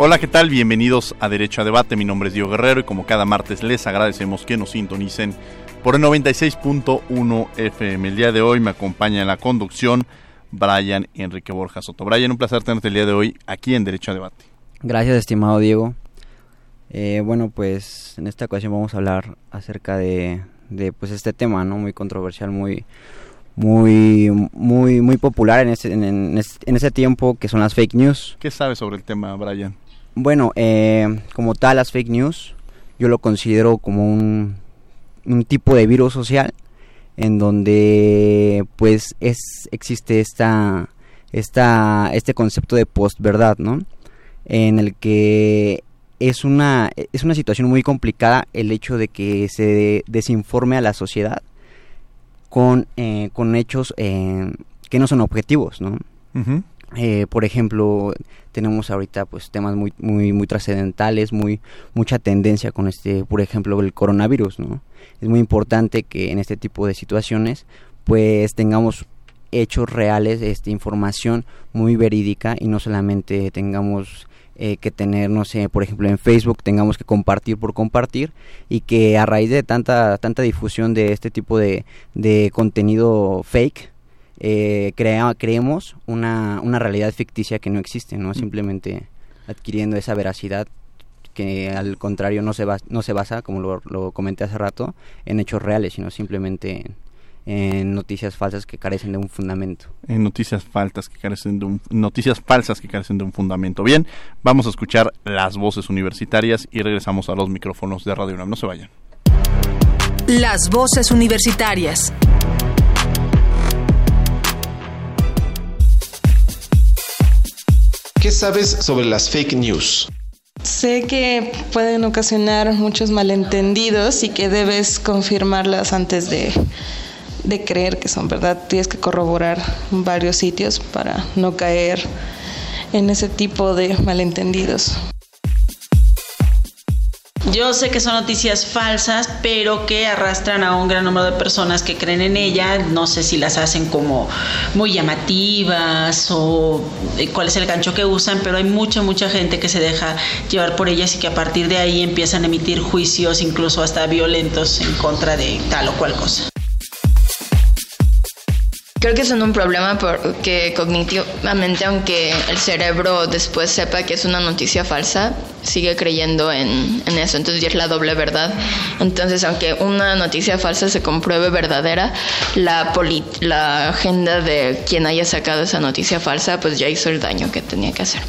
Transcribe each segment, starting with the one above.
Hola, ¿qué tal? Bienvenidos a Derecho a Debate. Mi nombre es Diego Guerrero y como cada martes les agradecemos que nos sintonicen por el 96.1 FM. El día de hoy me acompaña en la conducción Brian Enrique Borja Soto. Brian, un placer tenerte el día de hoy aquí en Derecho a Debate. Gracias, estimado Diego. Eh, bueno, pues en esta ocasión vamos a hablar acerca de, pues este tema, ¿no? Muy controversial, muy muy muy muy popular en ese, en, ese tiempo que son las fake news. ¿Qué sabes sobre el tema, Brian? Bueno, eh, como tal, las fake news yo lo considero como un, tipo de virus social en donde pues es existe esta esta este concepto de postverdad, ¿no? En el que es una es una situación muy complicada el hecho de que se desinforme a la sociedad con eh, con hechos eh, que no son objetivos, ¿no? Eh, por ejemplo, tenemos ahorita pues temas muy muy muy trascendentales, muy mucha tendencia con este, por ejemplo, el coronavirus, ¿no? Es muy importante que en este tipo de situaciones pues tengamos hechos reales, este información muy verídica y no solamente tengamos eh, que tener, no sé, por ejemplo en Facebook tengamos que compartir por compartir y que a raíz de tanta tanta difusión de este tipo de, de contenido fake eh, crea, creemos una, una realidad ficticia que no existe, ¿no? Mm. Simplemente adquiriendo esa veracidad que al contrario no se, no se basa, como lo, lo, comenté hace rato, en hechos reales, sino simplemente en, noticias falsas que carecen de un fundamento. En noticias falsas que carecen de un, noticias falsas que carecen de un fundamento. Bien, vamos a escuchar las voces universitarias y regresamos a los micrófonos de Radio UNAM. No se vayan. Las voces universitarias. ¿Qué sabes sobre las fake news? Sé que pueden ocasionar muchos malentendidos y que debes confirmarlas antes de, de creer que son verdad. Tienes que corroborar varios sitios para no caer en ese tipo de malentendidos. Yo sé que son noticias falsas, pero que arrastran a un gran número de personas que creen en ella. No sé si las hacen como muy llamativas o eh, cuál es el gancho que usan, pero hay mucha, mucha gente que se deja llevar por ellas y que a partir de ahí empiezan a emitir juicios, incluso hasta violentos, en contra de tal o cual cosa. Creo que son un problema porque cognitivamente, aunque el cerebro después sepa que es una noticia falsa, sigue creyendo en, eso. Entonces ya es la doble verdad. Entonces, aunque una noticia falsa se compruebe verdadera, la, la agenda de quien haya sacado esa noticia falsa, pues ya hizo el daño que tenía que hacer.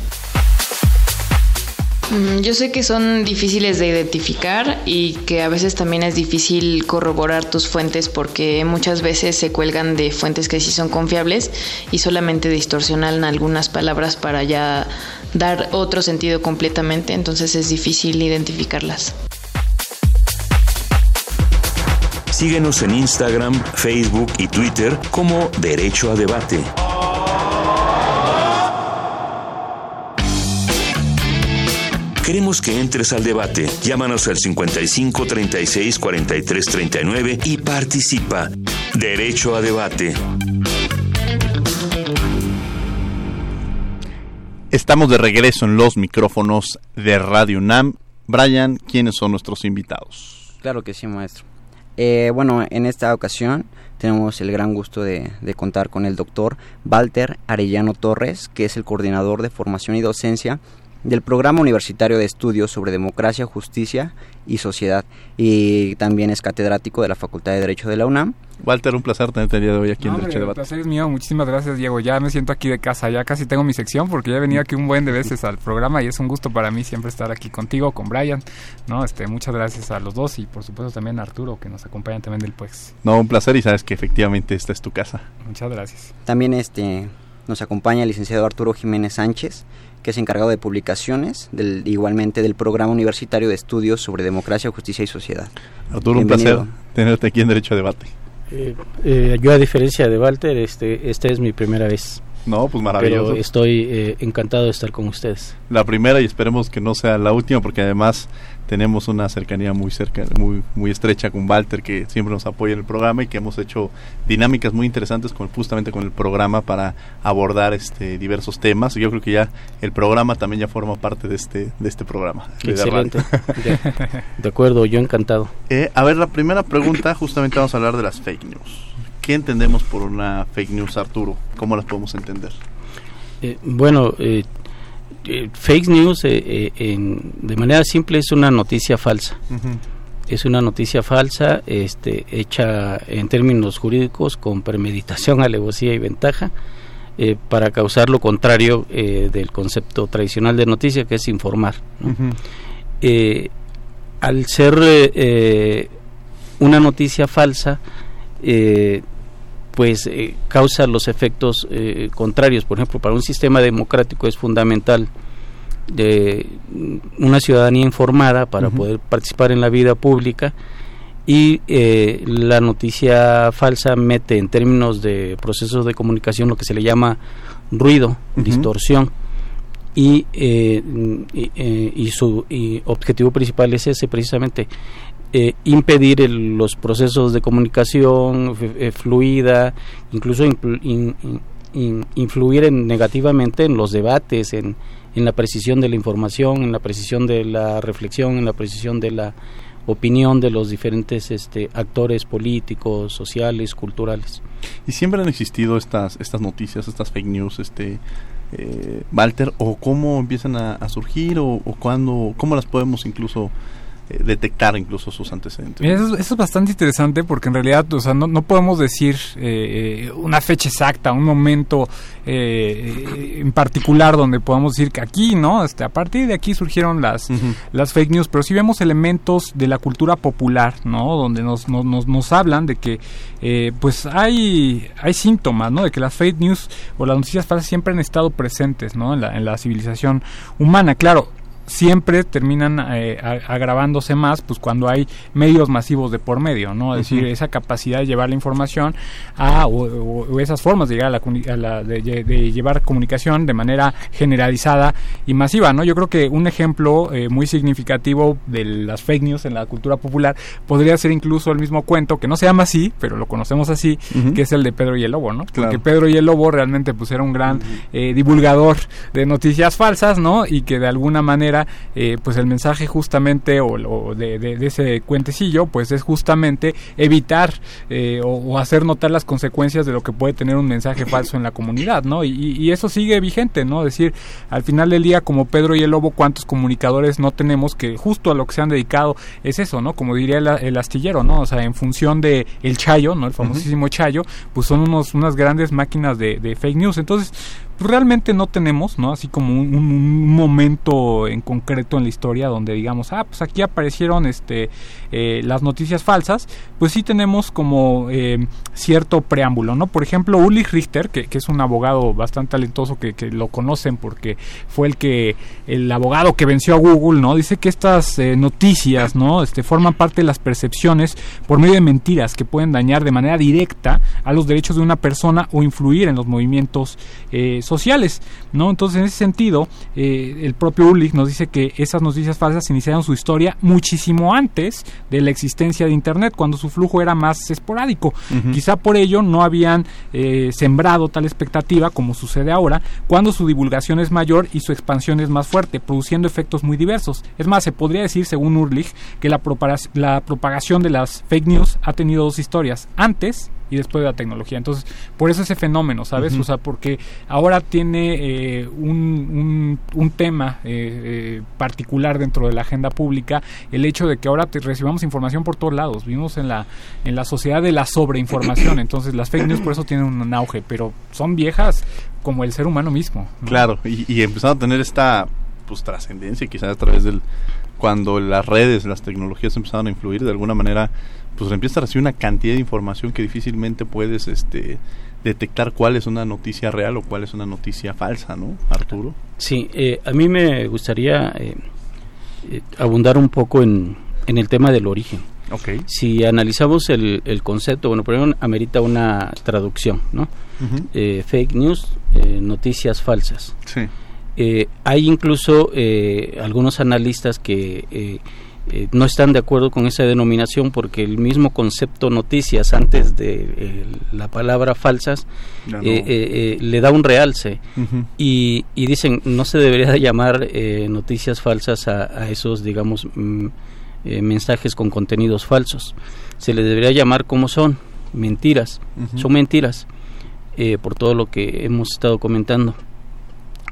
Mm, yo sé que son difíciles de identificar y que a veces también es difícil corroborar tus fuentes porque muchas veces se cuelgan de fuentes que sí son confiables y solamente distorsionan algunas palabras para ya dar otro sentido completamente, entonces es difícil identificarlas. Síguenos en Instagram, Facebook y Twitter como Derecho a Debate. Queremos que entres al debate. Llámanos al 55 36 43 39 y participa. Derecho a debate. Estamos de regreso en los micrófonos de Radio UNAM. Brian, ¿quiénes son nuestros invitados? Claro que sí, maestro. Eh, bueno, en esta ocasión tenemos el gran gusto de, de, contar con el doctor Walter Arellano Torres, que es el coordinador de formación y docencia del Programa Universitario de Estudios sobre Democracia, Justicia y Sociedad y también es catedrático de la Facultad de Derecho de la UNAM. Walter, un placer tenerte el día de hoy aquí en Derecho El placer es mío, muchísimas gracias Diego, ya me siento aquí de casa, ya casi tengo mi sección porque ya he venido aquí un buen de veces al programa y es un gusto para mí siempre estar aquí contigo, con Brian, ¿no? Este, muchas gracias a los dos y por supuesto también a Arturo que nos acompañan también del PUEX. No, un placer y sabes que efectivamente esta es tu casa. Muchas gracias. También este nos acompaña el licenciado Arturo Jiménez Sánchez, que es encargado de publicaciones, del, igualmente del Programa Universitario de Estudios sobre Democracia, Justicia y Sociedad. Arturo, un placer tenerte aquí en Derecho a Debate. Eh, eh, yo a diferencia de Walter, este, esta es mi primera vez. No, pues maravilloso. Pero estoy eh, encantado de estar con ustedes. La primera y esperemos que no sea la última porque además tenemos una cercanía muy cerca, muy muy estrecha con Walter que siempre nos apoya en el programa y que hemos hecho dinámicas muy interesantes con justamente con el programa para abordar este diversos temas. Yo creo que ya el programa también ya forma parte de este de este programa. Excelente. De, acuerdo, yo encantado. Eh, a ver, la primera pregunta justamente vamos a hablar de las fake news. ¿Qué entendemos por una fake news, Arturo? ¿Cómo las podemos entender? Eh, bueno, eh, eh, fake news eh, eh, de manera simple es una noticia falsa. Es una noticia falsa este, hecha en términos jurídicos con premeditación, alevosía y ventaja para causar lo contrario del concepto tradicional de noticia que es informar. al ser una noticia falsa, pues eh, causa los efectos eh, contrarios. Por ejemplo, para un sistema democrático es fundamental de una ciudadanía informada para poder participar en la vida pública y eh, la noticia falsa mete en términos de procesos de comunicación lo que se le llama ruido, distorsión. Y, y, su objetivo principal es ese precisamente eh, impedir los procesos de comunicación eh, fluida, incluso influir en, negativamente en los debates, en, en, la precisión de la información, en la precisión de la reflexión, en la precisión de la opinión de los diferentes este, actores políticos, sociales, culturales. Y siempre han existido estas estas noticias, estas fake news, este eh, Walter, o cómo empiezan a, surgir o, o cuándo, cómo las podemos incluso eh, detectar incluso sus antecedentes. Eso, es bastante interesante porque en realidad o sea, no, no podemos decir eh, una fecha exacta, un momento eh, en particular donde podamos decir que aquí, ¿no? Este, a partir de aquí surgieron las, las fake news, pero sí vemos elementos de la cultura popular, ¿no? Donde nos, nos, nos hablan de que pues hay, hay síntomas, ¿no? De que las fake news o las noticias falsas siempre han estado presentes, ¿no? En la, en la civilización humana. Claro, siempre terminan eh, agravándose más pues cuando hay medios masivos de por medio, ¿no? Es decir, esa capacidad de llevar la información a, o, esas formas de llegar a la, de, llevar comunicación de manera generalizada y masiva, ¿no? Yo creo que un ejemplo eh, muy significativo de las fake news en la cultura popular podría ser incluso el mismo cuento, que no se llama así, pero lo conocemos así, que es el de Pedro y el Lobo, ¿no? Porque Pedro y el Lobo realmente pues era un gran eh, divulgador de noticias falsas, ¿no? Y que de alguna manera eh, pues el mensaje justamente o, de, ese cuentecillo, pues es justamente evitar eh, o, hacer notar las consecuencias de lo que puede tener un mensaje falso en la comunidad, ¿no? Y, eso sigue vigente, ¿no? Es decir, al final del día, como Pedro y el Lobo, ¿cuántos comunicadores no tenemos que justo a lo que se han dedicado es eso, ¿no? Como diría el, astillero, ¿no? O sea, en función de el Chayo, ¿no? El famosísimo Chayo, pues son unos, unas grandes máquinas de, de fake news. Entonces, realmente no tenemos, ¿no? Así como un, momento en concreto en la historia donde digamos, ah, pues aquí aparecieron este eh, las noticias falsas, pues sí tenemos como eh, cierto preámbulo, ¿no? Por ejemplo, Ulrich Richter, que, es un abogado bastante talentoso que, lo conocen porque fue el que, el abogado que venció a Google, ¿no? Dice que estas eh, noticias, ¿no? Este, forman parte de las percepciones por medio de mentiras que pueden dañar de manera directa a los derechos de una persona o influir en los movimientos sociales, ¿no? Entonces, en ese sentido, el propio Ulrich nos dice que esas noticias falsas iniciaron su historia muchísimo antes de la existencia de Internet, cuando su flujo era más esporádico. Quizá por ello no habían eh, sembrado tal expectativa como sucede ahora, cuando su divulgación es mayor y su expansión es más fuerte, produciendo efectos muy diversos. Es más, se podría decir, según Urlich, que la, la propagación de las fake news ha tenido dos historias, antes y después de la tecnología. Entonces, por eso ese fenómeno, ¿sabes? O sea, porque ahora tiene eh, un, un, tema eh, particular dentro de la agenda pública el hecho de que ahora te recibamos información por todos lados. Vivimos en la, en la sociedad de la sobreinformación, entonces las fake news por eso tienen un auge, pero son viejas como el ser humano mismo. Claro, y, y empezando a tener esta pues trascendencia quizás a través del cuando las redes, las tecnologías empezaron a influir de alguna manera, pues empieza a recibir una cantidad de información que difícilmente puedes este detectar cuál es una noticia real o cuál es una noticia falsa, ¿no, Arturo? Sí, eh, a mí me gustaría eh, eh, abundar un poco en, en el tema del origen. Okay. Si analizamos el, el concepto, bueno, primero amerita una traducción, ¿no? fake news, noticias falsas. Sí. Eh, hay incluso eh, algunos analistas que eh, no están de acuerdo con esa denominación porque el mismo concepto noticias antes de la palabra falsas le da un realce. Y, dicen no se debería llamar noticias falsas a, esos digamos mm, mensajes con contenidos falsos. Se les debería llamar como son mentiras. Son mentiras por todo lo que hemos estado comentando.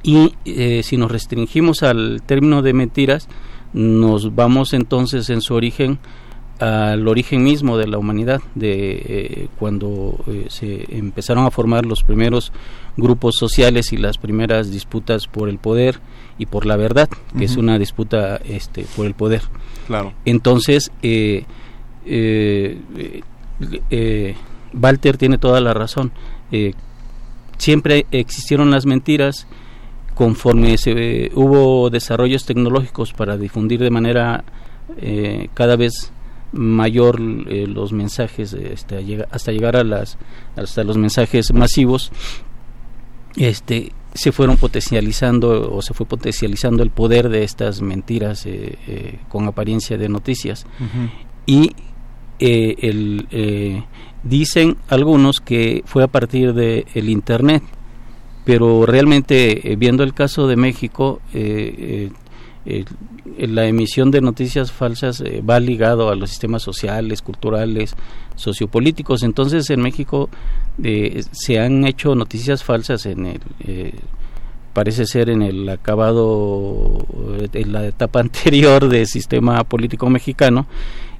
Y eh, si nos restringimos al término de mentiras, nos vamos entonces en su origen al origen mismo de la humanidad, de eh, cuando eh, se empezaron a formar los primeros grupos sociales y las primeras disputas por el poder y por la verdad, que es una disputa este, por el poder. Claro. Entonces, Walter tiene toda la razón. siempre existieron las mentiras, conforme se, hubo desarrollos tecnológicos para difundir de manera eh, cada vez mayor eh, los mensajes este, hasta llegar a las hasta los mensajes masivos este se fueron potencializando o se fue potencializando el poder de estas mentiras eh, con apariencia de noticias. Y el, dicen algunos que fue a partir de el internet pero realmente eh, viendo el caso de México eh, eh, la emisión de noticias falsas va ligado a los sistemas sociales, culturales, sociopolíticos. Entonces en México se han hecho noticias falsas en el parece ser en el acabado en la etapa anterior del sistema político mexicano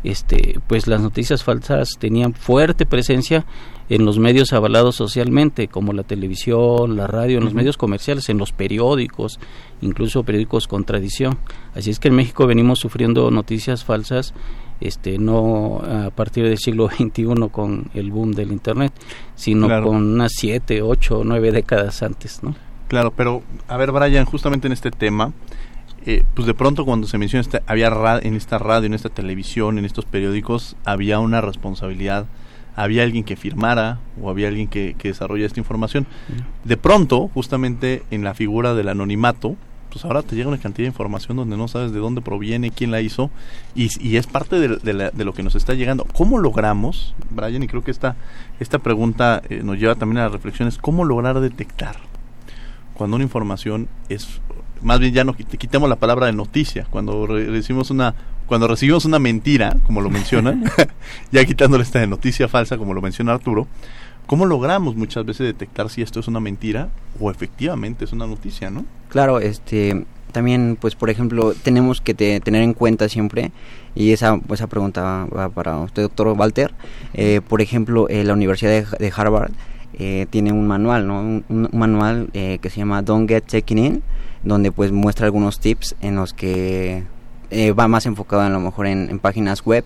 este pues las noticias falsas tenían fuerte presencia en los medios avalados socialmente, como la televisión, la radio, en los medios comerciales, en los periódicos, incluso periódicos con tradición. Así es que en México venimos sufriendo noticias falsas, este, no a partir del siglo XXI con el boom del Internet, sino con unas siete, ocho, nueve décadas antes, ¿no? Claro, pero a ver, Brian, justamente en este tema, eh, pues de pronto cuando se menciona este, había en esta radio, en esta televisión, en estos periódicos, había una responsabilidad había alguien que firmara o había alguien que, que desarrolla esta información. De pronto, justamente en la figura del anonimato, pues ahora te llega una cantidad de información donde no sabes de dónde proviene, quién la hizo, y, y es parte de, de, lo que nos está llegando. ¿Cómo logramos, Brian, y creo que esta, esta pregunta eh, nos lleva también a las reflexiones, cómo lograr detectar cuando una información es, más bien ya no quitemos la palabra de noticia, cuando recibimos una cuando recibimos una mentira, como lo mencionan, ya quitándole esta de noticia falsa, como lo menciona Arturo, ¿cómo logramos muchas veces detectar si esto es una mentira o efectivamente es una noticia, no? Claro, este, también, pues, por ejemplo, tenemos que tener en cuenta siempre, y esa, esa pregunta va para usted, doctor Walter, eh, por ejemplo, eh, la Universidad de, Harvard eh, tiene un manual, ¿no? Un, manual que se llama Don't Get Checking In, donde pues muestra algunos tips en los que eh, va más enfocado a lo mejor en, páginas web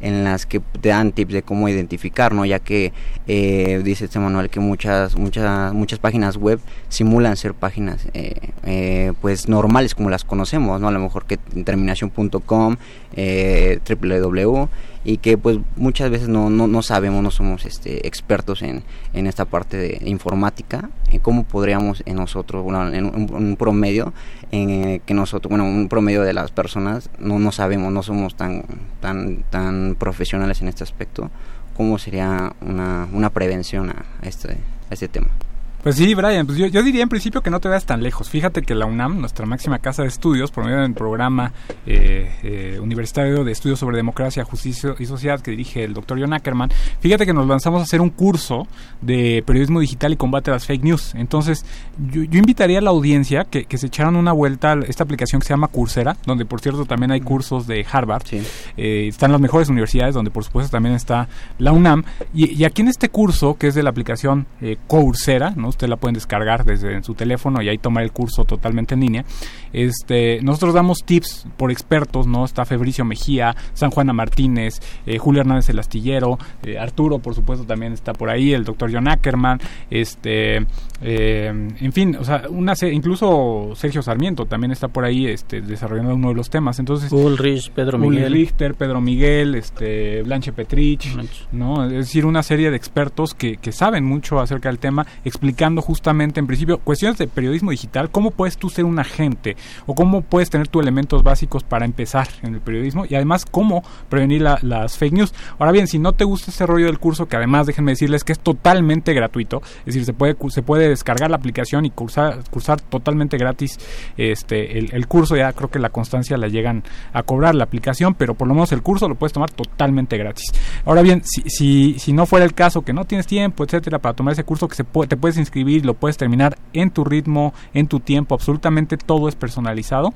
en las que te dan tips de cómo identificar, ¿no? Ya que eh, dice este manual que muchas muchas muchas páginas web simulan ser páginas eh, pues normales como las conocemos, ¿no? A lo mejor que terminación.com, www y que pues muchas veces no, no, no sabemos, no somos este, expertos en, en esta parte de informática, en cómo podríamos en nosotros, en un, promedio, en que nosotros, bueno, un promedio de las personas no, no sabemos, no somos tan, tan, tan profesionales en este aspecto, cómo sería una, una prevención a este, a este tema. Pues sí, Brian, pues yo, yo, diría en principio que no te veas tan lejos. Fíjate que la UNAM, nuestra máxima casa de estudios, por medio del programa eh, eh, universitario de estudios sobre democracia, justicia y sociedad que dirige el doctor John Ackerman, fíjate que nos lanzamos a hacer un curso de periodismo digital y combate a las fake news. Entonces, yo, yo invitaría a la audiencia que, que, se echaran una vuelta a esta aplicación que se llama Coursera, donde por cierto también hay cursos de Harvard. Sí. Eh, están las mejores universidades, donde por supuesto también está la UNAM. Y, y aquí en este curso, que es de la aplicación Coursera, ¿no? Usted la pueden descargar desde su teléfono y ahí tomar el curso totalmente en línea. Este, nosotros damos tips por expertos, ¿no? Está Febricio Mejía, San Juana Martínez, eh, Julio Hernández el Astillero, eh, Arturo, por supuesto, también está por ahí, el doctor John Ackerman, este, eh, en fin, o sea, una incluso Sergio Sarmiento también está por ahí este, desarrollando uno de los temas. Entonces, Ulrich, Pedro Miguel. Richter, Pedro Miguel, este, Blanche Petrich, ¿no? Es decir, una serie de expertos que, que saben mucho acerca del tema, explicando justamente en principio cuestiones de periodismo digital, cómo puedes tú ser un agente o cómo puedes tener tus elementos básicos para empezar en el periodismo y además cómo prevenir las fake news. Ahora bien, si no te gusta ese rollo del curso, que además déjenme decirles que es totalmente gratuito, es decir, se puede, se puede descargar la aplicación y cursar, cursar totalmente gratis este, el, curso, ya creo que la constancia la llegan a cobrar la aplicación, pero por lo menos el curso lo puedes tomar totalmente gratis. Ahora bien, si, si, si no fuera el caso, que no tienes tiempo, etcétera, para tomar ese curso, que se puede, te puedes inscribir lo puedes terminar en tu ritmo, en tu tiempo, absolutamente todo es personalizado.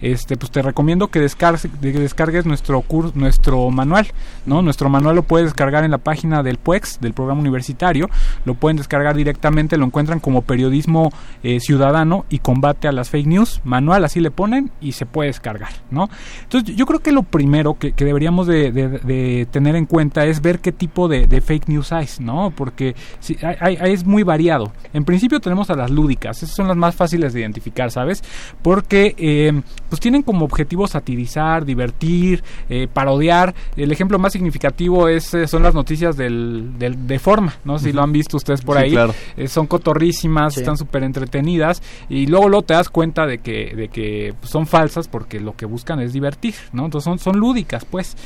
Este, pues te recomiendo que descargues, descargues nuestro curso, nuestro manual, ¿no? Nuestro manual lo puedes descargar en la página del PUEX, del programa universitario, lo pueden descargar directamente, lo encuentran como periodismo eh, ciudadano y combate a las fake news, manual así le ponen y se puede descargar, ¿no? Entonces yo creo que lo primero que, deberíamos de, tener en cuenta es ver qué tipo de, fake news hay, ¿no? Porque si, hay, es muy variado. En principio tenemos a las lúdicas, esas son las más fáciles de identificar, ¿sabes? Porque eh, pues tienen como objetivo satirizar, divertir, eh, parodiar. El ejemplo más significativo es eh, son las noticias del, de forma, no si lo han visto ustedes por ahí. son cotorrísimas, están súper entretenidas y luego luego te das cuenta de que de que son falsas porque lo que buscan es divertir, ¿no? Entonces son son lúdicas, pues.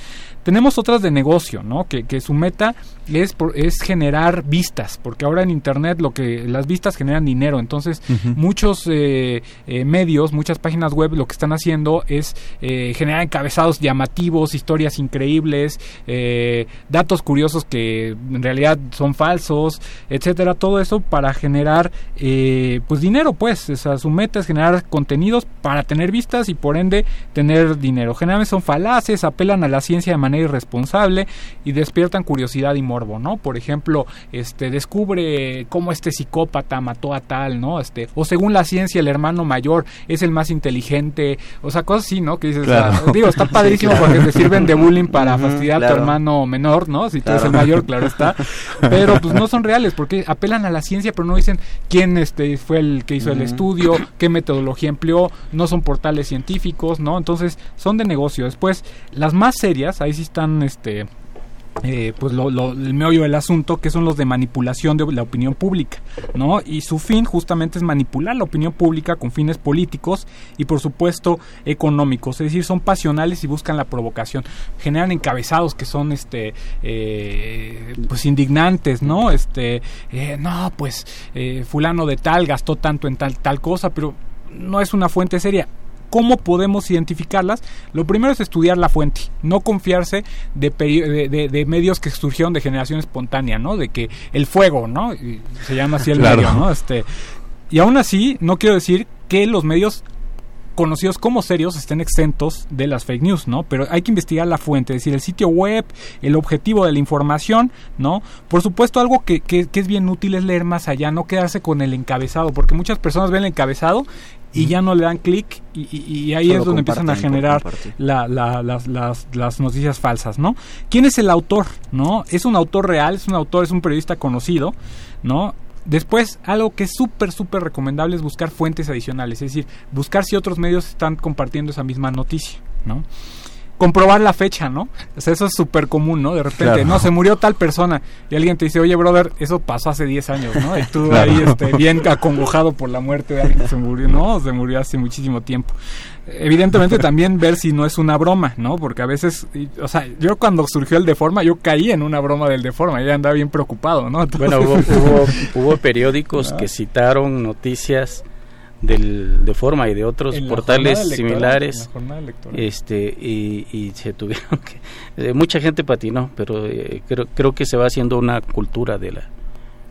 Tenemos otras de negocio, ¿no? Que, que su meta es, es generar vistas, porque ahora en Internet lo que las vistas generan dinero, entonces muchos eh, eh, medios, muchas páginas web lo que están haciendo es eh, generar encabezados llamativos, historias increíbles, datos curiosos que en realidad son falsos, etcétera, todo eso para generar pues dinero, pues, o su meta es generar contenidos para tener vistas y por ende tener dinero. Generalmente son falaces, apelan a la ciencia de manera irresponsable y despiertan curiosidad y morbo, ¿no? Por ejemplo, este descubre cómo este psicópata mató a tal, ¿no? Este, o según la ciencia el hermano mayor es el más inteligente, o sea, cosas así, ¿no? Que dices, digo, está padrísimo porque te sirven de bullying para fastidiar a tu hermano menor, ¿no? Si tú eres el mayor, claro está, pero pues no son reales porque apelan a la ciencia, pero no dicen quién este fue el que hizo el estudio, qué metodología empleó, no son portales científicos, ¿no? Entonces, son de negocio. Después, las más serias, ahí sí están este eh, pues lo, el meollo del asunto que son los de manipulación de la opinión pública no y su fin justamente es manipular la opinión pública con fines políticos y por supuesto económicos. Es decir son pasionales y buscan la provocación. Generan encabezados que son este eh, pues indignantes no este eh, no pues fulano de tal gastó tanto en tal tal cosa pero no es una fuente seria ¿Cómo podemos identificarlas? Lo primero es estudiar la fuente, no confiarse de, de, medios que surgieron de generación espontánea, ¿no? De que el fuego, ¿no? se llama así el medio, ¿no? Este, y aún así, no quiero decir que los medios conocidos como serios estén exentos de las fake news, ¿no? Pero hay que investigar la fuente, es decir, el sitio web, el objetivo de la información, ¿no? Por supuesto, algo que, que, que es bien útil es leer más allá, no quedarse con el encabezado, porque muchas personas ven el encabezado y ya no le dan clic y, ahí es donde empiezan a generar las, las, noticias falsas, ¿no? ¿Quién es el autor? ¿No? ¿Es un autor real? ¿Es un autor? ¿Es un periodista conocido? ¿No? Después, algo que es súper, súper recomendable es buscar fuentes adicionales, es decir, buscar si otros medios están compartiendo esa misma noticia, ¿no? Comprobar la fecha, ¿no? O sea, eso es súper común, ¿no? De repente, no, se murió tal persona y alguien te dice, oye, brother, eso pasó hace 10 años, ¿no? Y tú ahí este, bien acongojado por la muerte de alguien que se murió, ¿no? Se murió hace muchísimo tiempo. Evidentemente también ver si no es una broma, ¿no? Porque a veces, o sea, yo cuando surgió el Deforma, yo caí en una broma del Deforma, ya andaba bien preocupado, ¿no? Bueno, hubo, hubo, periódicos que citaron noticias del, de forma y de otros portales similares este y, se tuvieron que eh, mucha gente patinó pero eh, creo, creo que se va haciendo una cultura de la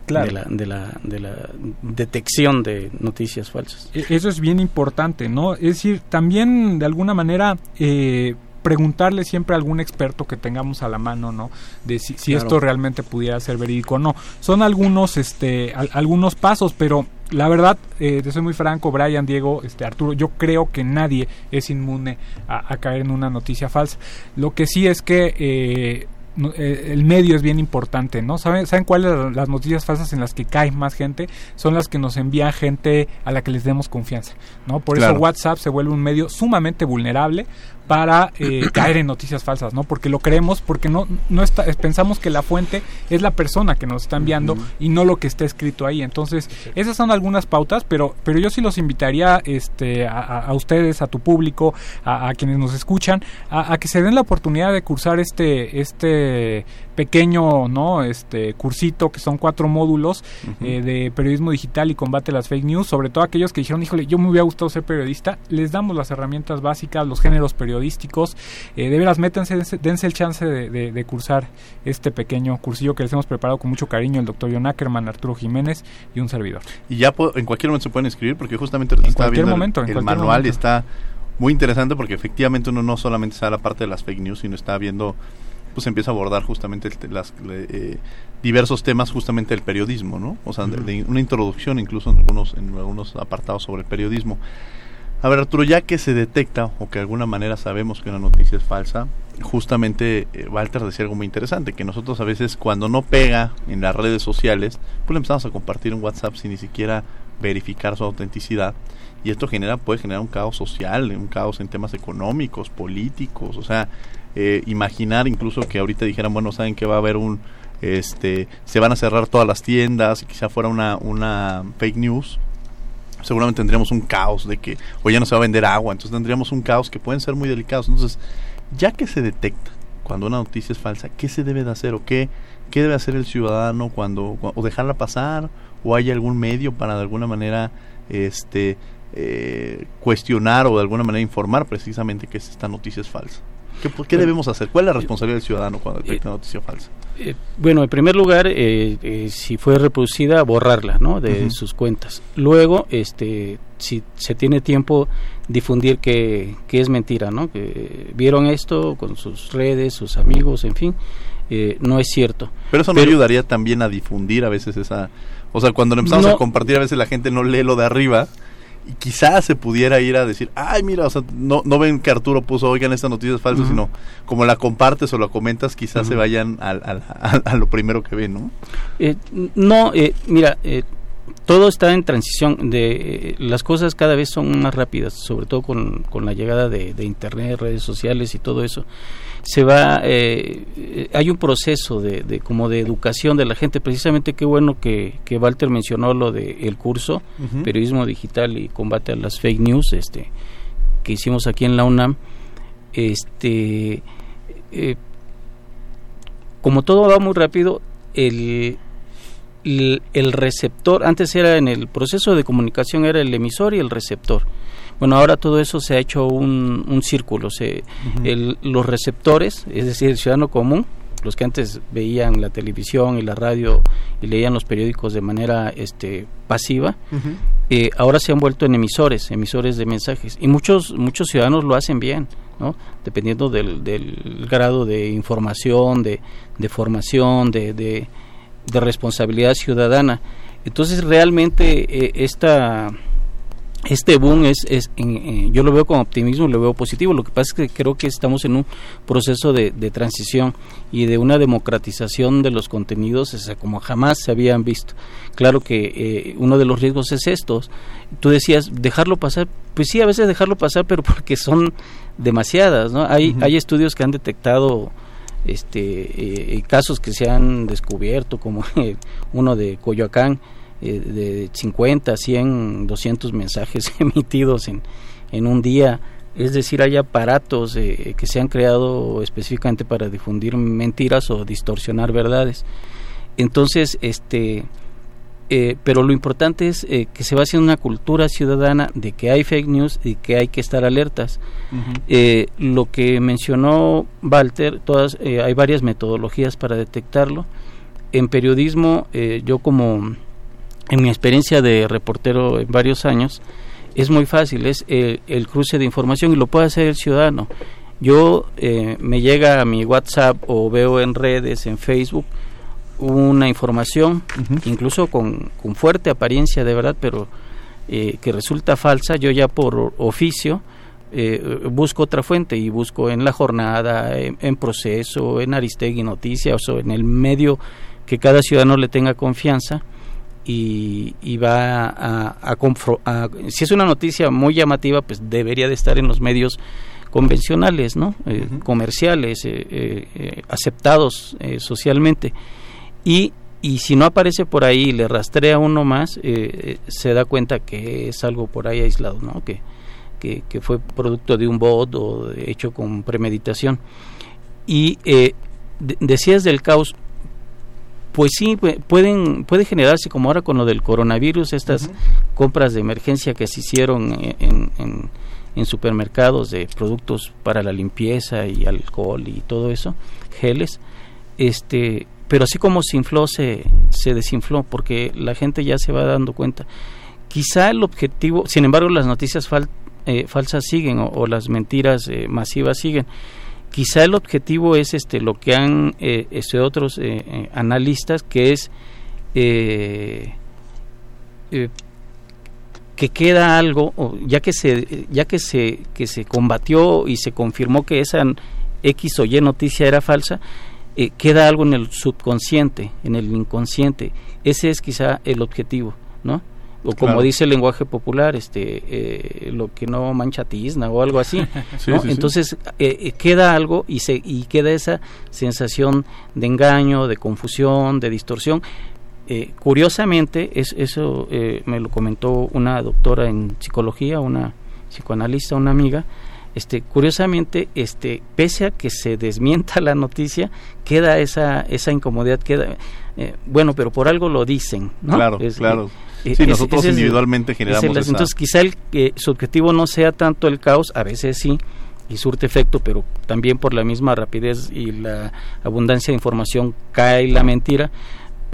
de, la, de, la, de la detección de noticias falsas. E, eso es bien importante, ¿no? Es decir, también de alguna manera eh, preguntarle siempre a algún experto que tengamos a la mano, ¿no? De si, esto realmente pudiera ser verídico o no. Son algunos, este, algunos pasos, pero la verdad, eh, te soy muy franco, Brian, Diego, este, Arturo, yo creo que nadie es inmune a, caer en una noticia falsa. Lo que sí es que eh, eh, el medio es bien importante, ¿no? ¿Saben, ¿Saben cuáles las noticias falsas en las que cae más gente? Son las que nos envía gente a la que les demos confianza, ¿no? Por eso WhatsApp se vuelve un medio sumamente vulnerable para eh, caer en noticias falsas, ¿no? Porque lo creemos, porque no, no está, pensamos que la fuente es la persona que nos está enviando y no lo que está escrito ahí. Entonces, esas son algunas pautas, pero, pero yo sí los invitaría este, a, ustedes, a tu público, a, quienes nos escuchan, a, que se den la oportunidad de cursar este, este pequeño no este cursito que son cuatro módulos eh, de periodismo digital y combate a las fake news sobre todo aquellos que dijeron híjole yo me hubiera gustado ser periodista les damos las herramientas básicas los géneros periodísticos eh, de veras métanse dense, el chance de, cursar este pequeño cursillo que les hemos preparado con mucho cariño el doctor John Ackerman Arturo Jiménez y un servidor y ya en cualquier momento se pueden inscribir porque justamente en está viendo momento, el, manual está muy interesante porque efectivamente uno no solamente sabe la parte de las fake news sino está viendo pues empieza a abordar justamente las, eh, diversos temas justamente del periodismo, ¿no? O sea, de, una introducción incluso en algunos, en algunos apartados sobre el periodismo. A ver, Arturo, ya que se detecta o que de alguna manera sabemos que una noticia es falsa, justamente eh, Walter decía algo muy interesante, que nosotros a veces cuando no pega en las redes sociales, pues le empezamos a compartir en WhatsApp sin ni siquiera verificar su autenticidad y esto genera puede generar un caos social, un caos en temas económicos, políticos, o sea, eh, imaginar incluso que ahorita dijeran, bueno, saben que va a haber un, este, se van a cerrar todas las tiendas y quizá fuera una, una fake news, seguramente tendríamos un caos de que o ya no se va a vender agua, entonces tendríamos un caos que pueden ser muy delicados. Entonces, ya que se detecta cuando una noticia es falsa, ¿qué se debe de hacer o qué, qué debe hacer el ciudadano cuando o dejarla pasar o hay algún medio para de alguna manera este eh, cuestionar o de alguna manera informar precisamente que esta noticia es falsa? ¿Qué, debemos hacer? ¿Cuál es la responsabilidad del ciudadano cuando detecta una noticia falsa? Eh, bueno, en primer lugar, eh, eh, si fue reproducida, borrarla, ¿no? De sus cuentas. Luego, este, si se tiene tiempo, difundir que, que, es mentira, ¿no? Que vieron esto con sus redes, sus amigos, en fin, no es cierto. Pero eso no ayudaría también a difundir a veces esa... O sea, cuando empezamos a compartir, a veces la gente no lee lo de arriba y quizás se pudiera ir a decir, ay, mira, o sea, no, no ven que Arturo puso, oigan, esta noticia es falsa, sino como la compartes o la comentas, quizás se vayan a, lo primero que ven, ¿no? Eh, no, eh, mira, eh, todo está en transición, de las cosas cada vez son más rápidas, sobre todo con, con la llegada de, de Internet, redes sociales y todo eso se va eh, hay un proceso de, como de educación de la gente. Precisamente qué bueno que, que Walter mencionó lo de el curso periodismo digital y combate a las fake news este que hicimos aquí en la UNAM. Este eh, como todo va muy rápido el, el receptor antes era en el proceso de comunicación era el emisor y el receptor bueno, ahora todo eso se ha hecho un, un círculo. Se, los receptores, es decir, el ciudadano común, los que antes veían la televisión y la radio y leían los periódicos de manera este, pasiva, eh, ahora se han vuelto en emisores, emisores de mensajes. Y muchos, muchos ciudadanos lo hacen bien, ¿no? dependiendo del, del grado de información, de, de formación, de, de, responsabilidad ciudadana. Entonces, realmente eh, esta este boom es, es yo lo veo con optimismo, lo veo positivo. Lo que pasa es que creo que estamos en un proceso de, transición y de una democratización de los contenidos como jamás se habían visto. Claro que eh, uno de los riesgos es estos. Tú decías dejarlo pasar, pues sí, a veces dejarlo pasar, pero porque son demasiadas. ¿no? Hay, hay estudios que han detectado este eh, casos que se han descubierto, como uno de Coyoacán eh, de 50, 100, 200 mensajes emitidos en, en un día. Es decir, hay aparatos eh, que se han creado específicamente para difundir mentiras o distorsionar verdades. Entonces, este, eh, pero lo importante es que se va haciendo una cultura ciudadana de que hay fake news y que hay que estar alertas. lo que mencionó Walter, todas, hay varias metodologías para detectarlo. En periodismo, yo como en mi experiencia de reportero en varios años, es muy fácil, es el, cruce de información y lo puede hacer el ciudadano. Yo eh, me llega a mi WhatsApp o veo en redes, en Facebook, una información, incluso con, con, fuerte apariencia de verdad, pero eh, que resulta falsa, yo ya por oficio eh, busco otra fuente y busco en la jornada, en, en proceso, en Aristegui Noticias o en el medio que cada ciudadano le tenga confianza y, va a, a, si es una noticia muy llamativa pues debería de estar en los medios convencionales no eh, comerciales eh, eh, aceptados socialmente. Y y si no aparece por ahí y le rastrea uno más se da cuenta que es algo por ahí aislado no que, que, que fue producto de un bot o hecho con premeditación. Y decías del caos pues sí, pueden, puede generarse como ahora con lo del coronavirus, estas compras de emergencia que se hicieron en, en, supermercados de productos para la limpieza y alcohol y todo eso, geles, este, pero así como se infló, se, se desinfló, porque la gente ya se va dando cuenta. Quizá el objetivo, sin embargo, las noticias eh, falsas siguen o, las mentiras eh, masivas siguen quizá el objetivo es este lo que han eh, este, otros eh, eh, analistas que es que queda algo ya que se ya que se que se combatió y se confirmó que esa x o y noticia era falsa queda algo en el subconsciente en el inconsciente. Ese es quizá el objetivo no o como dice el lenguaje popular, este, eh, lo que no mancha tizna o algo así. Entonces eh, eh, queda algo y, se, y queda esa sensación de engaño, de confusión, de distorsión. curiosamente, es, eso me lo comentó una doctora en psicología, una psicoanalista, una amiga, este curiosamente este pese a que se desmienta la noticia queda esa esa incomodidad queda bueno pero por algo lo dicen ¿no? claro claro. Sí, nosotros individualmente generamos Entonces quizá el, que su objetivo no sea tanto el caos, a veces sí, y surte efecto, pero también por la misma rapidez y la abundancia de información cae la mentira,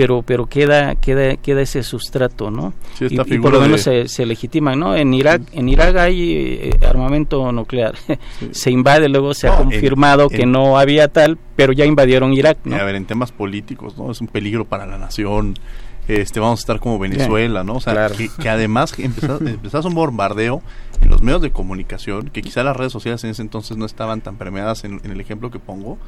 pero pero queda queda queda ese sustrato, ¿no? y, por lo menos se, se legitima, ¿no? En Irak en Irak hay eh, armamento nuclear, se invade, luego se ha confirmado que no había tal, pero ya invadieron Irak, ¿no? A ver, en temas políticos, ¿no? Es un peligro para la nación este vamos a estar como Venezuela, ¿no? O sea, que, además empezás, un bombardeo en los medios de comunicación, que quizá las redes sociales en ese entonces no estaban tan permeadas en, el ejemplo que pongo,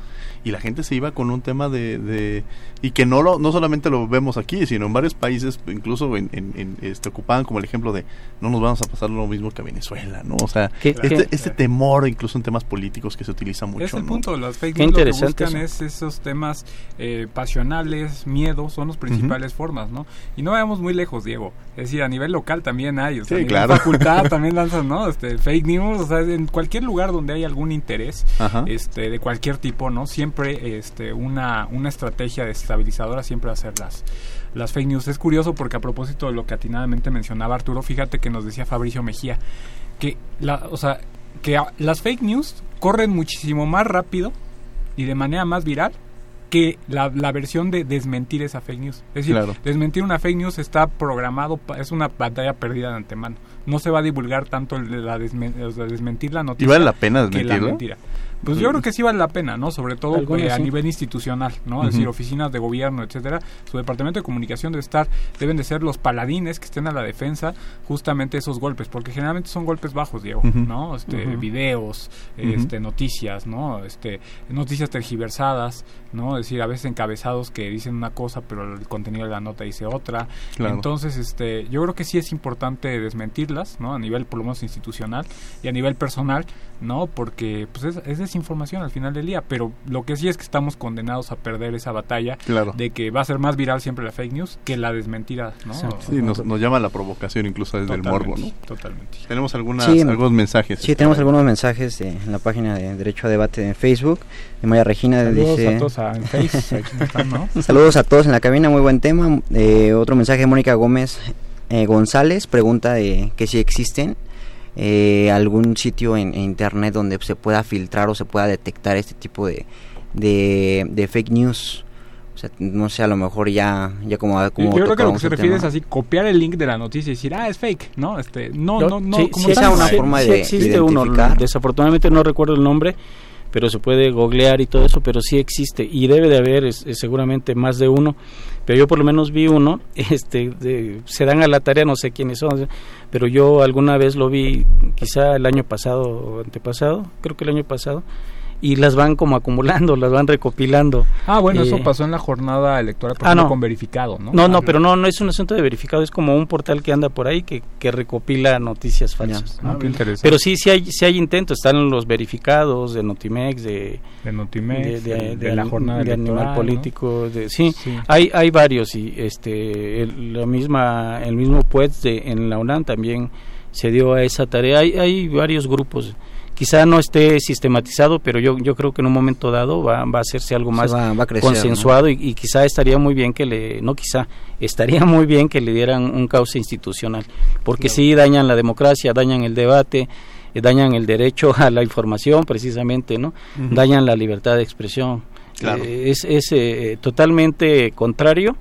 y la gente se iba con un tema de, y que no lo, no solamente lo vemos aquí, sino en varios países, incluso en, en, este ocupaban como el ejemplo de no nos vamos a pasar lo mismo que a Venezuela, ¿no? O sea, este, este, temor incluso en temas políticos que se utiliza mucho. Es el punto, las fake news lo que buscan es esos temas eh, pasionales, miedo, son las principales formas, ¿no? Y no vayamos muy lejos, Diego. Es decir, a nivel local también hay, o sea, sí, claro. facultad también lanzan, ¿no? Este, fake news, o sea, en cualquier lugar donde hay algún interés, este, de cualquier tipo, ¿no? Siempre, este, una, una estrategia estabilizadora siempre va a ser las, las fake news. Es curioso porque a propósito de lo que atinadamente mencionaba Arturo, fíjate que nos decía Fabricio Mejía, que, la, o sea, que las fake news corren muchísimo más rápido y de manera más viral que la, la, versión de desmentir esa fake news. Es decir, desmentir una fake news está programado, es una batalla perdida de antemano. No se va a divulgar tanto el, la, desmentir la noticia. ¿Y vale la pena desmentirla? mentira. Pues yo creo que sí vale la pena, ¿no? Sobre todo eh, a nivel institucional, ¿no? Es decir, oficinas de gobierno, etcétera. Su departamento de comunicación debe estar, deben de ser los paladines que estén a la defensa justamente esos golpes, porque generalmente son golpes bajos, Diego. ¿no? Este, videos, este, noticias, ¿no? Este, noticias tergiversadas, ¿no? Es decir, a veces encabezados que dicen una cosa, pero el contenido de la nota dice otra. Claro. Entonces, este, yo creo que sí es importante ¿no? A nivel por lo menos institucional y a nivel personal, ¿no? Porque pues es, es desinformación al final del día, pero lo que sí es que estamos condenados a perder esa batalla Claro. de que va a ser más viral siempre la fake news que la desmentida, ¿no? Sí, nos, nos llama la provocación incluso desde el morbo, ¿no? Totalmente. Tenemos algunas, Sí, algunos mensajes. Sí, tenemos algunos mensajes de- en la página de Derecho a Debate en Facebook. De María Regina Saludos dice... a todos a- en Face, aquí están, ¿no? Saludos a todos en la cabina, muy buen tema. Eh, otro mensaje de Mónica Gómez eh, González, pregunta de que si existen eh, algún sitio en, en internet donde se pueda filtrar o se pueda detectar este tipo de, de, de fake news. O sea, no sé, a lo mejor ya, ya como, como Yo creo que lo que se refiere es así, copiar el link de la noticia y decir, ah, es fake, ¿no? Este, no, Yo- no, no, sí, como sí, esa no sí- hay. forma sí de existe uno. identificar. Desafortunadamente no recuerdo el nombre, pero se puede googlear y todo eso, pero sí existe y debe de haber es- es seguramente más de uno. Pero yo por lo menos vi uno, este, de- se dan a la tarea, no sé quiénes son, pero yo alguna vez lo vi, quizá el año pasado o antepasado, creo que el año pasado, y las van como acumulando, las van recopilando. Ah, bueno, eso Eh, pasó en la jornada electoral, por Ah, no. con verificado, ¿no? No, no, Ah, pero no, no es un asunto de verificado, es como un portal que anda por ahí que, que recopila noticias falsas. Ah, qué interesante. Pero sí, sí hay, sí hay intentos, están los verificados de Notimex, de, de Notimex, de, de, de- la jornada de electoral, Animal ¿no? Político, de, sí, Sí. hay hay varios y este el, la misma el mismo pues de en la UNAM también se dio a esa tarea. Hay hay varios grupos. Quizá no esté sistematizado, pero yo yo creo que en un momento dado va, va a hacerse algo más va- va a crecer, consensuado y, y quizá estaría muy bien que le no quizá estaría muy bien que le dieran un cauce institucional, porque sí dañan la democracia, dañan el debate, eh, dañan el derecho a la información precisamente, ¿no? Dañan la libertad de expresión. Claro. Eh, es es eh, totalmente contrario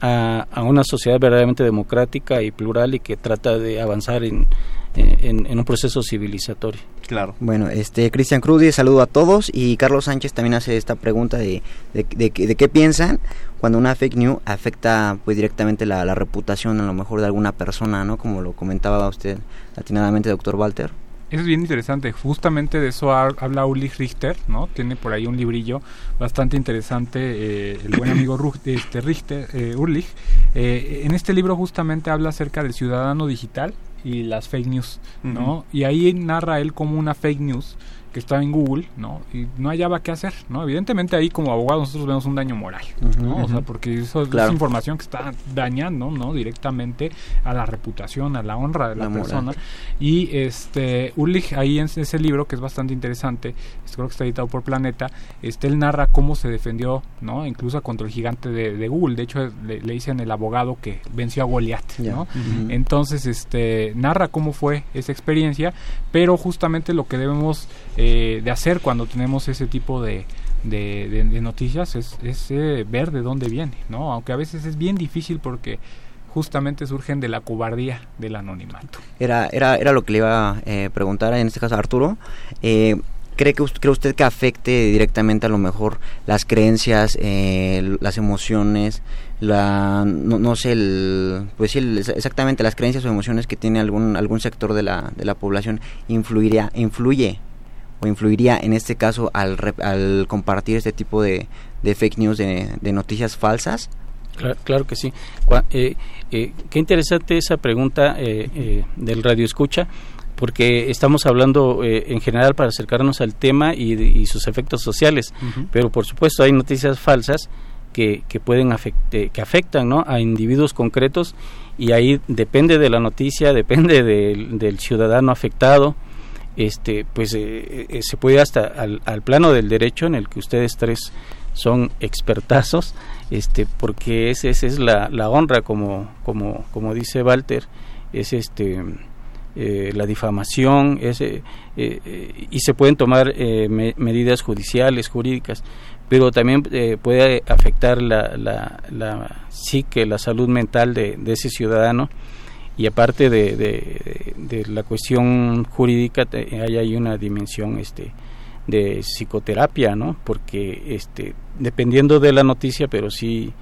a, a una sociedad verdaderamente democrática y plural y que trata de avanzar en, en, en un proceso civilizatorio. Claro. Bueno, este Cristian Cruz dice saludo a todos y Carlos Sánchez también hace esta pregunta de, de, de que- de qué piensan cuando una fake news afecta pues directamente la, la reputación a lo mejor de alguna persona, ¿no? Como lo comentaba usted atinadamente, doctor Walter. Eso es bien interesante. Justamente de eso ha- habla Ulrich Richter, ¿no? Tiene por ahí un librillo bastante interesante, eh, el buen amigo Ru- este Richter, eh, Ulrich. Eh, en este libro justamente habla acerca del ciudadano digital y las fake news, ¿no? Y ahí narra él como una fake news que estaba en Google, ¿no? Y no hallaba qué hacer, ¿no? Evidentemente ahí como abogados nosotros vemos un daño moral, ¿no? O sea, porque eso es Claro. información que está dañando, ¿no? Directamente a la reputación, a la honra de la, La moral. persona. Y este Ulrich ahí en ese libro que es bastante interesante, creo que está editado por Planeta, este él narra cómo se defendió, ¿no? Incluso contra el gigante de, de Google. De hecho le, le dicen el abogado que venció a Goliat. ¿no? Entonces este narra cómo fue esa experiencia, pero justamente lo que debemos eh, de hacer cuando tenemos ese tipo de de, noticias es, es, eh, ver de dónde viene, ¿no? Aunque a veces es bien difícil porque justamente surgen de la cobardía del anonimato. Era, era, era lo que le iba a eh, preguntar en este caso a Arturo. Eh, ¿Cree, que, ¿Cree usted que afecte directamente a lo mejor las creencias, eh, las emociones, la, no, no sé, el, pues sí, el- exactamente las creencias o emociones que tiene algún, algún sector de la, de la población influiría, influye o influiría en este caso al, al compartir este tipo de, de fake news, de, de noticias falsas? Claro, claro que sí. Eh, eh, qué interesante esa pregunta eh, eh, del radio escucha, porque estamos hablando eh, en general para acercarnos al tema y, sus efectos sociales, pero por supuesto hay noticias falsas que, que pueden afecte- que afectan ¿no? a individuos concretos y ahí depende de la noticia, depende del, del ciudadano afectado, este pues eh, eh, se puede hasta al, al plano del derecho en el que ustedes tres son expertazos este porque esa esa es la, la honra como como como dice Walter es este eh, la difamación es, eh, y se pueden tomar me- medidas judiciales jurídicas pero también puede afectar la, la, la psique la salud mental de ese ciudadano y aparte de, de, la cuestión jurídica hay ahí una dimensión este de psicoterapia, ¿no? Porque este dependiendo de la noticia, pero sí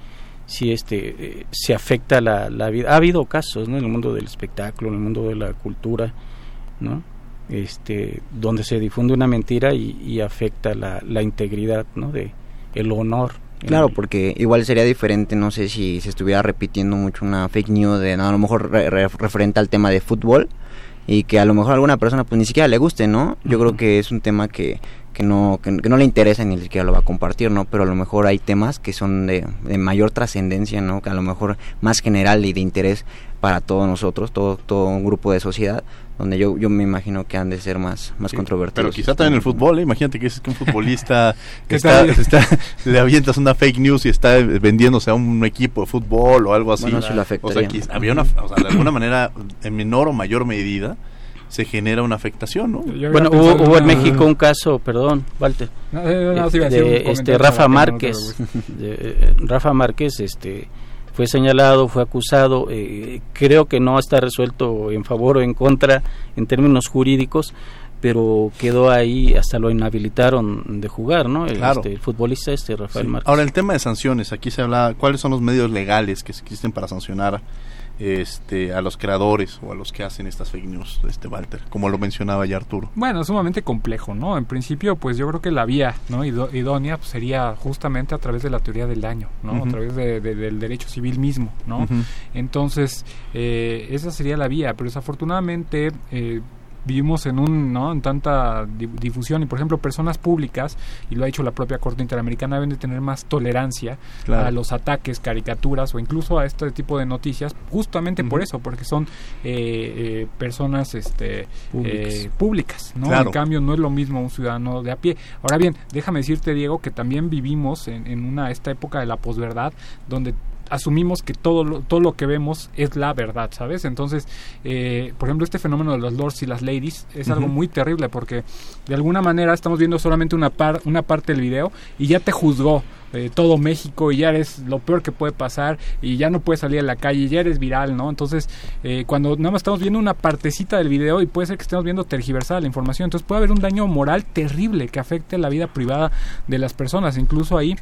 sí este eh, se afecta la, la vida. Ha habido casos, ¿no? En el mundo del espectáculo, en el mundo de la cultura, ¿no? Este donde se difunde una mentira y, afecta la, la integridad, ¿no? De el honor Claro, porque igual sería diferente, no sé si se estuviera repitiendo mucho una fake news de a lo mejor referente al tema de fútbol y que a lo mejor a alguna persona pues ni siquiera le guste, ¿no? Yo creo que es un tema que, que no, que, no le interesa ni siquiera lo va a compartir, ¿no? Pero a lo mejor hay temas que son de, de mayor trascendencia, ¿no? Que a lo mejor más general y de interés para todos nosotros, todo, todo un grupo de sociedad, donde yo, yo me imagino que han de ser más, más controvertidos. Pero quizá también el fútbol, ¿eh? imagínate que es que un futbolista está, está, le avientas una fake news y está vendiéndose a un equipo de fútbol o algo así. Bueno, sí lo afectaría. O sea, había una, o sea, de alguna manera, en menor o mayor medida, se genera una afectación, ¿no? Bueno, hubo, en México un caso, perdón, Walter, de, este Rafa Márquez, de, Rafa Márquez, este fue señalado, fue acusado, eh, creo que no está resuelto en favor o en contra en términos jurídicos, pero quedó ahí, hasta lo inhabilitaron de jugar, ¿no? El, este, futbolista este, Rafael Márquez. Ahora, el tema de sanciones, aquí se habla, ¿cuáles son los medios legales que existen para sancionar este, a los creadores o a los que hacen estas fake news, este Walter, como lo mencionaba ya Arturo. Bueno, sumamente complejo, ¿no? En principio, pues yo creo que la vía no idónea pues, sería justamente a través de la teoría del daño, ¿no? A través de, del derecho civil mismo, ¿no? Entonces, eh, esa sería la vía, pero desafortunadamente... Eh, vivimos en un no en tanta difusión. Y por ejemplo personas públicas y lo ha dicho la propia corte interamericana deben de tener más tolerancia a los ataques caricaturas o incluso a este tipo de noticias justamente por eso porque son eh, eh, personas este eh, públicas, no en cambio no es lo mismo un ciudadano de a pie. Ahora bien déjame decirte Diego que también vivimos en, en una esta época de la posverdad donde asumimos que todo lo, todo lo que vemos es la verdad, ¿sabes? Entonces, eh, por ejemplo, este fenómeno de los lords y las ladies es algo muy terrible porque de alguna manera estamos viendo solamente una, par, una parte del video y ya te juzgó eh, todo México y ya eres lo peor que puede pasar y ya no puedes salir a la calle y ya eres viral, ¿no? Entonces, eh, cuando nada más estamos viendo una partecita del video y puede ser que estemos viendo tergiversada la información, entonces puede haber un daño moral terrible que afecte la vida privada de las personas, incluso ahí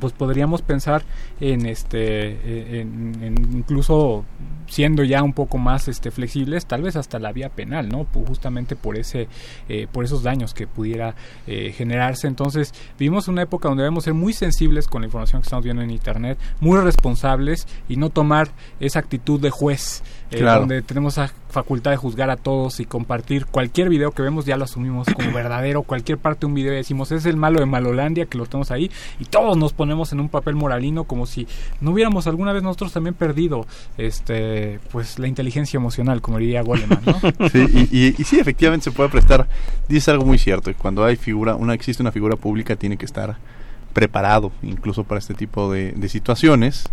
pues podríamos pensar en este eh, en, incluso siendo ya un poco más este flexibles tal vez hasta la vía penal no justamente por ese eh, por esos daños que pudiera eh, generarse. Entonces vivimos una época donde debemos ser muy sensibles con la información que estamos viendo en internet muy responsables y no tomar esa actitud de juez donde tenemos la facultad de juzgar a todos y compartir cualquier video que vemos ya lo asumimos como verdadero cualquier parte de un video y decimos es el malo de Malolandia que lo tenemos ahí y todos nos ponemos en un papel moralino como si no hubiéramos alguna vez nosotros también perdido este pues la inteligencia emocional, como diría Goleman, ¿no? sí, y, sí, efectivamente se puede prestar. Dice algo muy cierto, cuando hay figura, una existe una figura pública tiene que estar preparado incluso para este tipo de, situaciones.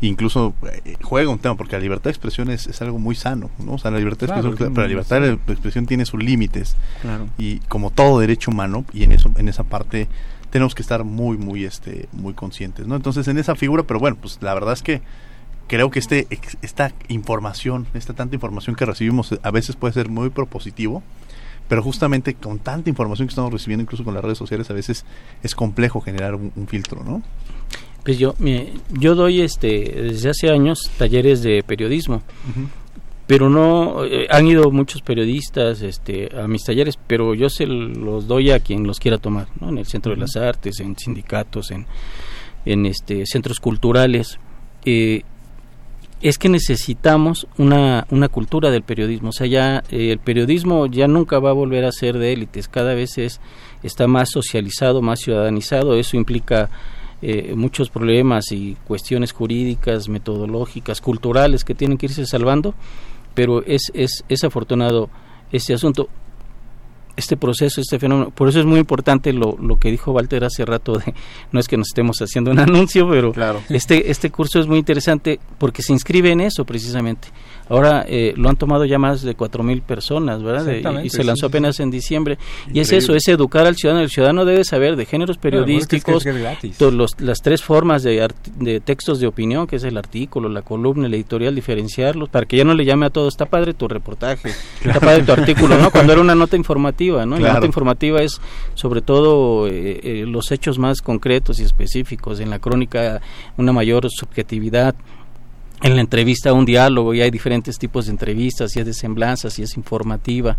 Incluso eh, juega un tema porque la libertad de expresión es, algo muy sano no o sea la libertad de expresión pero la libertad de expresión tiene sus límites. Y como todo derecho humano y en eso en esa parte tenemos que estar muy, muy, este, muy conscientes, ¿no? Entonces, en esa figura, pero bueno, pues la verdad es que creo que este, esta información, esta tanta información que recibimos a veces puede ser muy propositivo, pero justamente con tanta información que estamos recibiendo, incluso con las redes sociales, a veces es complejo generar un, filtro, ¿no? Pues yo, yo doy este, desde hace años talleres de periodismo pero no eh, han ido muchos periodistas este, a mis talleres, pero yo se los doy a quien los quiera tomar, ¿no? en el Centro de las Artes, en sindicatos, en, en este, centros culturales. Eh, es que necesitamos una, una cultura del periodismo, o sea, ya eh, el periodismo ya nunca va a volver a ser de élites, cada vez es, está más socializado, más ciudadanizado, eso implica muchos problemas y cuestiones jurídicas, metodológicas, culturales que tienen que irse salvando. Pero es, es, es afortunado este asunto este proceso, este fenómeno. Por eso es muy importante lo, lo que dijo Walter hace rato, de, no es que nos estemos haciendo un anuncio, pero este, este curso es muy interesante porque se inscribe en eso precisamente. Ahora eh, lo han tomado ya más de cuatro mil personas, ¿verdad? y se lanzó apenas en diciembre. Y es eso, es educar al ciudadano. El ciudadano debe saber de géneros periodísticos, las tres formas de, de textos de opinión, que es el artículo, la columna, el editorial, diferenciarlos, para que ya no le llame a todo, está padre tu reportaje, está padre tu artículo, ¿no? Cuando era una nota informativa, ¿no? La nota informativa es sobre todo eh, eh, los hechos más concretos y específicos. En la crónica una mayor subjetividad en la entrevista un diálogo y hay diferentes tipos de entrevistas, si es de semblanza, si es informativa,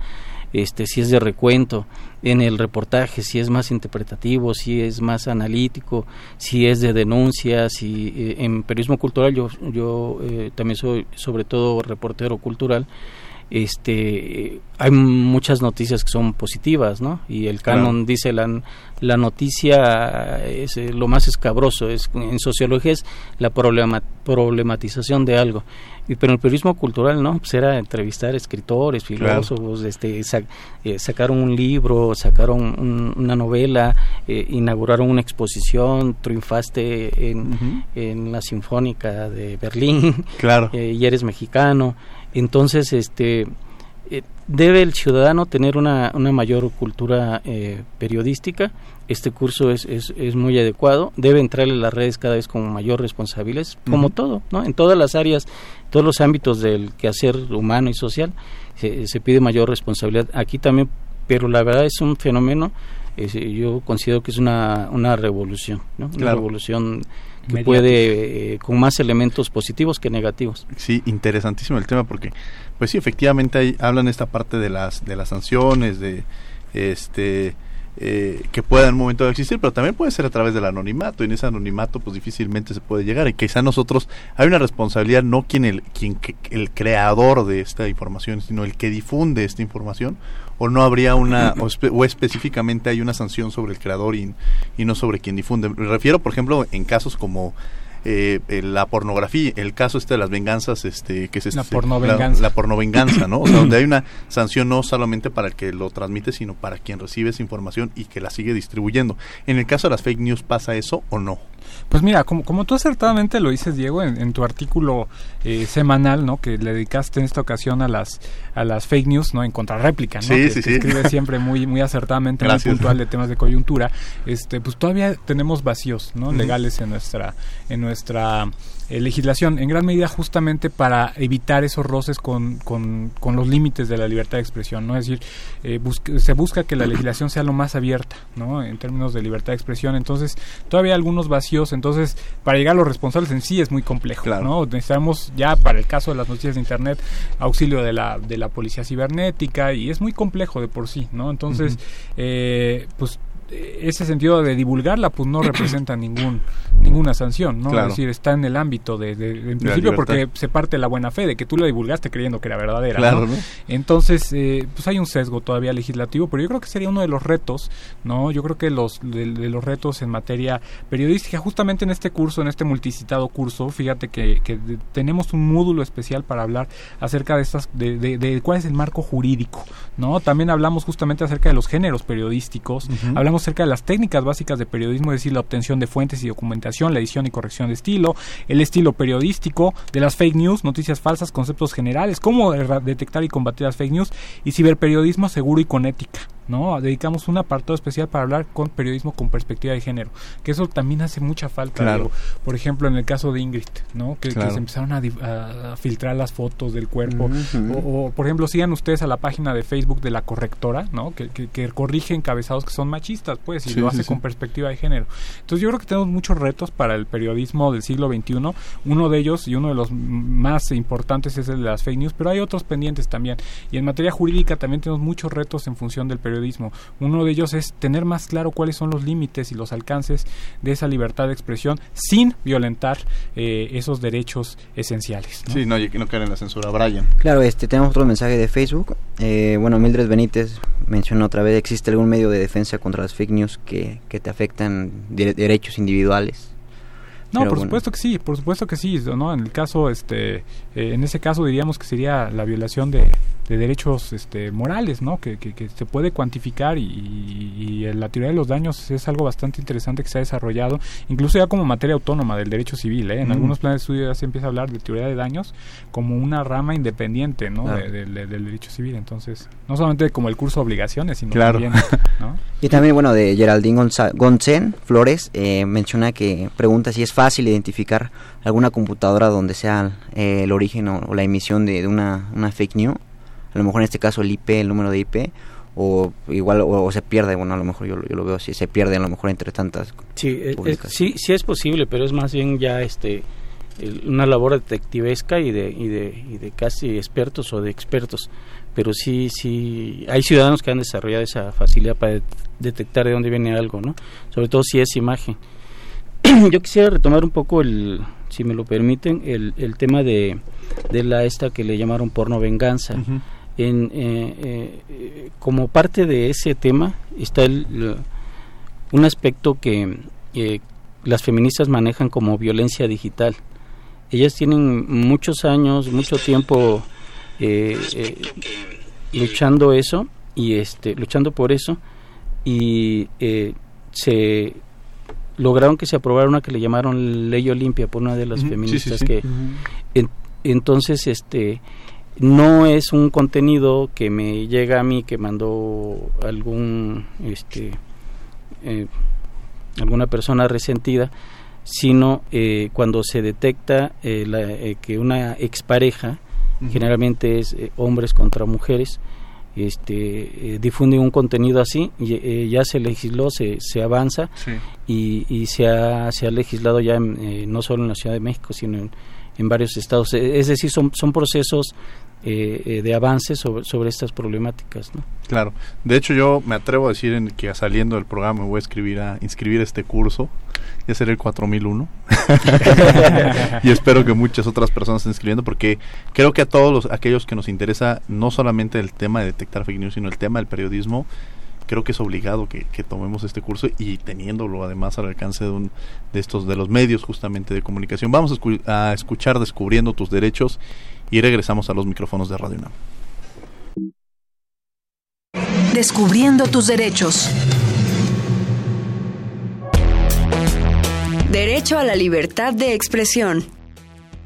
este, si es de recuento, en el reportaje, si es más interpretativo, si es más analítico, si es de denuncia, si eh, en periodismo cultural yo, yo eh, también soy sobre todo reportero cultural, este hay muchas noticias que son positivas no y el canon dice la, la noticia es eh, lo más escabroso es en sociología es la problematización de algo. Y, pero el periodismo cultural no pues era entrevistar escritores filósofos este eh, sacaron un libro sacaron una novela eh, inauguraron una exposición triunfaste en, en la sinfónica de Berlín claro. y eres mexicano entonces, este, eh, debe el ciudadano tener una, una mayor cultura eh, periodística. Este curso es, es, es, muy adecuado. Debe entrarle en las redes cada vez con mayor responsabilidad, como todo, ¿no? En todas las áreas, todos los ámbitos del quehacer humano y social, se, pide mayor responsabilidad. Aquí también, pero la verdad es un fenómeno, yo considero que es una, una revolución, ¿no? Una revolución que puede eh, con más elementos positivos que negativos. Sí, interesantísimo el tema porque pues sí, efectivamente hay, hablan esta parte de las de las sanciones, de este eh, que pueda en un momento existir, pero también puede ser a través del anonimato, y en ese anonimato pues difícilmente se puede llegar, y quizá nosotros, hay una responsabilidad no quien el, quien el creador de esta información, sino el que difunde esta información, o no habría una, o, específicamente hay una sanción sobre el creador y, y no sobre quien difunde. Me refiero, por ejemplo, en casos como eh, la pornografía, el caso este de las venganzas, este, que es la pornovenganza, la, pornovenganza, ¿no? O sea, donde hay una sanción no solamente para el que lo transmite, sino para quien recibe esa información y que la sigue distribuyendo. En el caso de las fake news, ¿pasa eso o no? Pues mira, como, como tú acertadamente lo dices, Diego, en, tu artículo eh, semanal, ¿no? Que le dedicaste en esta ocasión a las a las fake news, ¿no? En contrarréplica, ¿no? Sí, que, sí, que escribe siempre muy muy acertadamente, muy puntual de temas de coyuntura. Este, pues todavía tenemos vacíos, ¿no? Legales en nuestra en nuestra eh, legislación, en gran medida justamente para evitar esos roces con, con, los límites de la libertad de expresión, ¿no? Es decir, eh, se busca que la legislación sea lo más abierta, ¿no? En términos de libertad de expresión, entonces todavía hay algunos vacíos, entonces para llegar a los responsables en sí es muy complejo, ¿no? Necesitamos ya para el caso de las noticias de Internet auxilio de la, de la policía cibernética y es muy complejo de por sí, ¿no? Entonces, eh, pues ese sentido de divulgarla pues no representa ningún ninguna sanción no es decir está en el ámbito de, en principio porque se parte la buena fe de que tú la divulgaste creyendo que era verdadera ¿no? entonces eh, pues hay un sesgo todavía legislativo pero yo creo que sería uno de los retos no yo creo que los de, los retos en materia periodística justamente en este curso en este multicitado curso fíjate que, que tenemos un módulo especial para hablar acerca de estas de, de, cuál es el marco jurídico no también hablamos justamente acerca de los géneros periodísticos hablamos acerca de las técnicas básicas de periodismo, es decir, la obtención de fuentes y documentación, la edición y corrección de estilo, el estilo periodístico, de las fake news, noticias falsas, conceptos generales, cómo detectar y combatir las fake news y ciberperiodismo seguro y con ética. ¿No? Dedicamos un apartado especial para hablar con periodismo con perspectiva de género, que eso también hace mucha falta. por ejemplo, en el caso de Ingrid, ¿no? Que, se empezaron a, filtrar las fotos del cuerpo. o, por ejemplo, sigan ustedes a la página de Facebook de la correctora, ¿no? Que, que, corrige encabezados que son machistas, pues, y lo hace con perspectiva de género. Entonces, yo creo que tenemos muchos retos para el periodismo del siglo XXI. Uno de ellos, y uno de los más importantes, es el de las fake news, pero hay otros pendientes también. Y en materia jurídica también tenemos muchos retos en función del periodismo uno de ellos es tener más claro cuáles son los límites y los alcances de esa libertad de expresión sin violentar eh, esos derechos esenciales. Sí, no, no caer en la censura. Brian. Claro, este, tenemos otro mensaje de Facebook. Eh, bueno, Mildred Benítez mencionó otra vez, ¿existe algún medio de defensa contra las fake news que, te afectan derechos individuales? No, por supuesto que sí, por supuesto que sí, ¿no? En el caso, este, eh, en ese caso diríamos que sería la violación de, de derechos este, morales, ¿no? Que, que, se puede cuantificar y, y, la teoría de los daños es algo bastante interesante que se ha desarrollado, incluso ya como materia autónoma del derecho civil, ¿eh? En algunos planes de estudio ya se empieza a hablar de teoría de daños como una rama independiente, ¿no? del derecho civil, entonces, no solamente como el curso de obligaciones, sino también, ¿no? Y también, bueno, de Geraldine Gonzen Flores, eh, menciona que pregunta si es fácil identificar alguna computadora donde sea eh, el origen o, la emisión de, una, una fake news. A lo mejor en este caso el IP, el número de IP, o igual o, se pierde, bueno, a lo mejor yo, lo veo así, se pierde a lo mejor entre tantas. Sí, sí, sí es posible, pero es más bien ya este una labor detectivesca y de, y de, y de casi expertos o de expertos. Pero sí sí hay ciudadanos que han desarrollado esa facilidad para detectar de dónde viene algo no sobre todo si es imagen yo quisiera retomar un poco el si me lo permiten el, el tema de, de la esta que le llamaron porno venganza en, eh, eh, como parte de ese tema está el, un aspecto que eh, las feministas manejan como violencia digital. Ellas tienen muchos años, mucho tiempo luchando eso y este luchando por eso y se lograron que se aprobara una que le llamaron ley Olimpia por una de las feministas que entonces este no es un contenido que me llega a mí que mandó algún este eh, alguna persona resentida sino eh, cuando se detecta eh, que una expareja generalmente es hombres contra mujeres este difunde un contenido así y, ya se legisló se, se avanza y, y se ha, se ha legislado ya no solo en la Ciudad de México sino en, en varios estados. Es decir son, son procesos eh, eh, de avance sobre, sobre estas problemáticas. ¿no? Claro, de hecho yo me atrevo a decir en que saliendo del programa voy a escribir a inscribir este curso, ya será el 4001 y espero que muchas otras personas estén escribiendo porque creo que a todos los, aquellos que nos interesa no solamente el tema de detectar fake news, sino el tema del periodismo, creo que es obligado que, tomemos este curso y teniéndolo además al alcance de, un, de estos de los medios justamente de comunicación. Vamos a, a escuchar Descubriendo tus derechos y regresamos a los micrófonos de Radio UNAM. Descubriendo tus derechos. Derecho a la libertad de expresión.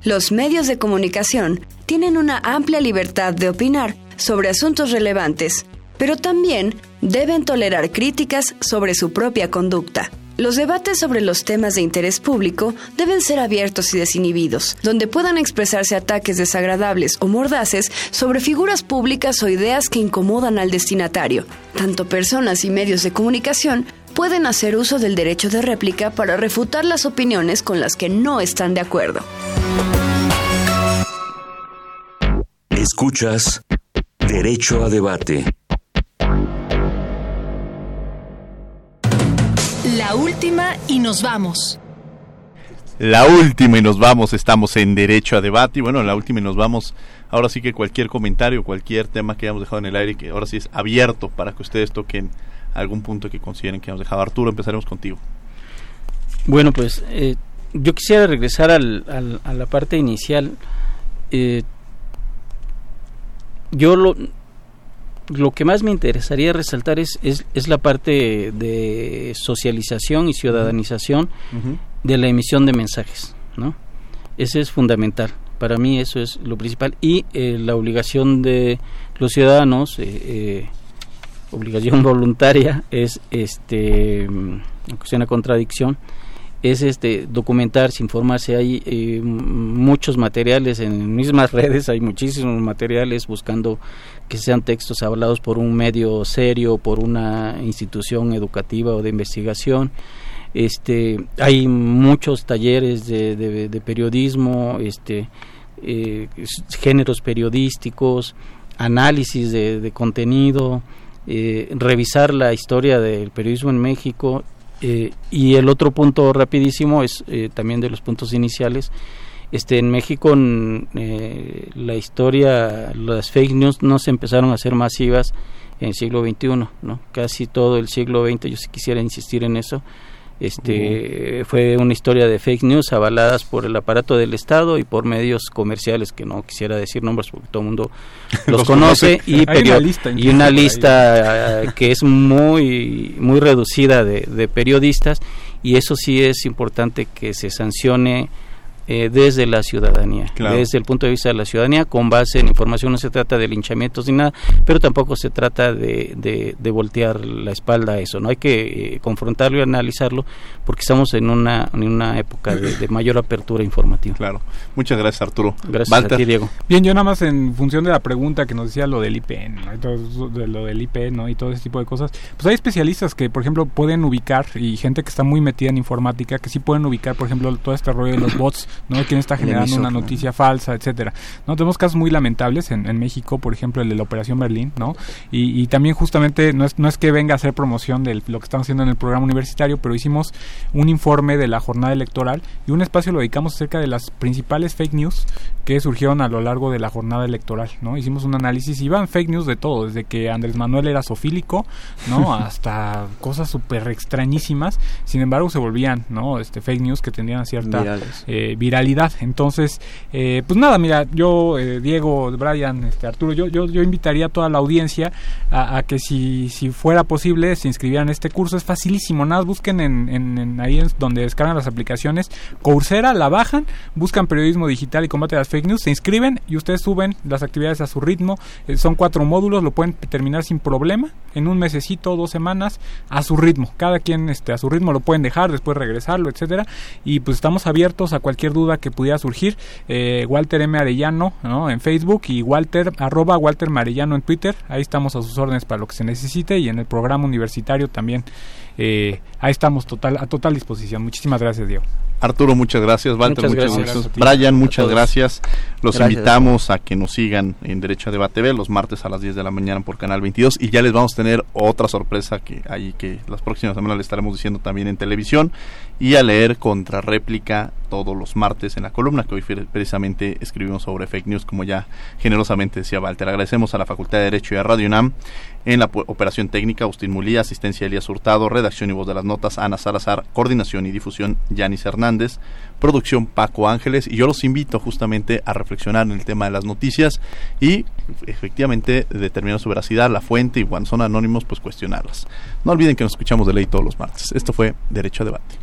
Los medios de comunicación tienen una amplia libertad de opinar sobre asuntos relevantes, pero también deben tolerar críticas sobre su propia conducta. Los debates sobre los temas de interés público deben ser abiertos y desinhibidos, donde puedan expresarse ataques desagradables o mordaces sobre figuras públicas o ideas que incomodan al destinatario. Tanto personas y medios de comunicación pueden hacer uso del derecho de réplica para refutar las opiniones con las que no están de acuerdo. Escuchas Derecho a Debate. La última y nos vamos. La última y nos vamos, estamos en derecho a debate y bueno, la última y nos vamos. Ahora sí que cualquier comentario, cualquier tema que hayamos dejado en el aire, que ahora sí es abierto para que ustedes toquen algún punto que consideren que hemos dejado. Arturo, empezaremos contigo. Bueno, pues eh, yo quisiera regresar al, a la parte inicial. Eh, yo lo, lo que más me interesaría resaltar es, es, la parte de socialización y ciudadanización de la emisión de mensajes, ¿no? Ese es fundamental. Para mí eso es lo principal. Y eh, la obligación de los ciudadanos, eh, eh, obligación voluntaria, es, este, aunque sea una contradicción, es este documentarse, informarse. Hay eh, muchos materiales en mismas redes, hay muchísimos materiales buscando que sean textos hablados por un medio serio, por una institución educativa o de investigación. Este, hay muchos talleres de, periodismo, este, eh, géneros periodísticos, análisis de, contenido, eh, revisar la historia del periodismo en México eh, y el otro punto rapidísimo es eh, también de los puntos iniciales. Este, en México eh, la historia, las fake news no se empezaron a ser masivas en el siglo XXI, ¿no? Casi todo el siglo XX, yo si quisiera insistir en eso, Este fue una historia de fake news avaladas por el aparato del Estado y por medios comerciales que no quisiera decir nombres porque todo el mundo los, conoce, y, y una lista que es muy muy reducida de, de periodistas y eso sí es importante que se sancione eh, desde la ciudadanía, desde el punto de vista de la ciudadanía, con base en información, no se trata de linchamientos ni nada, pero tampoco se trata de, de, voltear la espalda a eso, no hay que eh, confrontarlo y analizarlo porque estamos en una, en una época de, mayor apertura informativa. Claro, muchas gracias Arturo. Gracias a ti Diego. Bien, yo nada más en función de la pregunta que nos decía lo del IPN, de lo del IP ¿no? y todo ese tipo de cosas, pues hay especialistas que, por ejemplo, pueden ubicar y gente que está muy metida en informática que sí pueden ubicar, por ejemplo, todo este rollo de los bots ¿no? ¿Quién está generando una noticia falsa, etcétera? ¿No? Tenemos casos muy lamentables en, México, por ejemplo, el de la Operación Berlín, ¿no? Y, también justamente, no es, no es que venga a hacer promoción de lo que estamos haciendo en el programa universitario, pero hicimos un informe de la jornada electoral y un espacio lo dedicamos acerca de las principales fake news que surgieron a lo largo de la jornada electoral, ¿no? Hicimos un análisis y van fake news de todo, desde que Andrés Manuel era sofílico, ¿no? Hasta cosas súper extrañísimas, sin embargo se volvían, ¿no? Este fake news que tenían cierta eh, viralidad. Entonces, eh, pues nada, mira, yo, eh, Diego, Brian, este, Arturo, yo, yo, yo invitaría a toda la audiencia a, que si, si fuera posible se inscribieran en este curso, es facilísimo, nada, busquen en, en, ahí donde descargan las aplicaciones, Coursera, la bajan, buscan periodismo digital y combate las fake news, se inscriben y ustedes suben las actividades a su ritmo. Eh, son cuatro módulos, lo pueden terminar sin problema, en un mesecito, dos semanas, a su ritmo. Cada quien este, a su ritmo lo pueden dejar, después regresarlo, etcétera. Y pues estamos abiertos a cualquier duda que pudiera surgir. Eh, Walter M. Arellano ¿no? en Facebook y Walter, arroba Walter Marellano en Twitter. Ahí estamos a sus órdenes para lo que se necesite y en el programa universitario también. Eh, ahí estamos total, a total disposición. Muchísimas gracias, Diego. Arturo, muchas gracias. Walter, muchas, gracias. Brian, muchas gracias. Los invitamos a que nos sigan en Derecho a Debate B los martes a las 10 de la mañana por Canal 22 y ya les vamos a tener otra sorpresa que ahí que las próximas semanas les estaremos diciendo también en televisión y a leer contra réplica todos los martes en la columna que hoy precisamente escribimos sobre fake news como ya generosamente decía Walter. Agradecemos a la Facultad de Derecho y a Radio UNAM en la operación técnica Agustín Mulía, asistencia Elías Hurtado, redacción y voz de las notas Ana Salazar, coordinación y difusión Yanis Hernández, producción Paco Ángeles y yo los invito justamente a reflexionar en el tema de las noticias y efectivamente determinar su veracidad, la fuente y cuando son anónimos pues cuestionarlas. No olviden que nos escuchamos de ley todos los martes. Esto fue Derecho a Debate.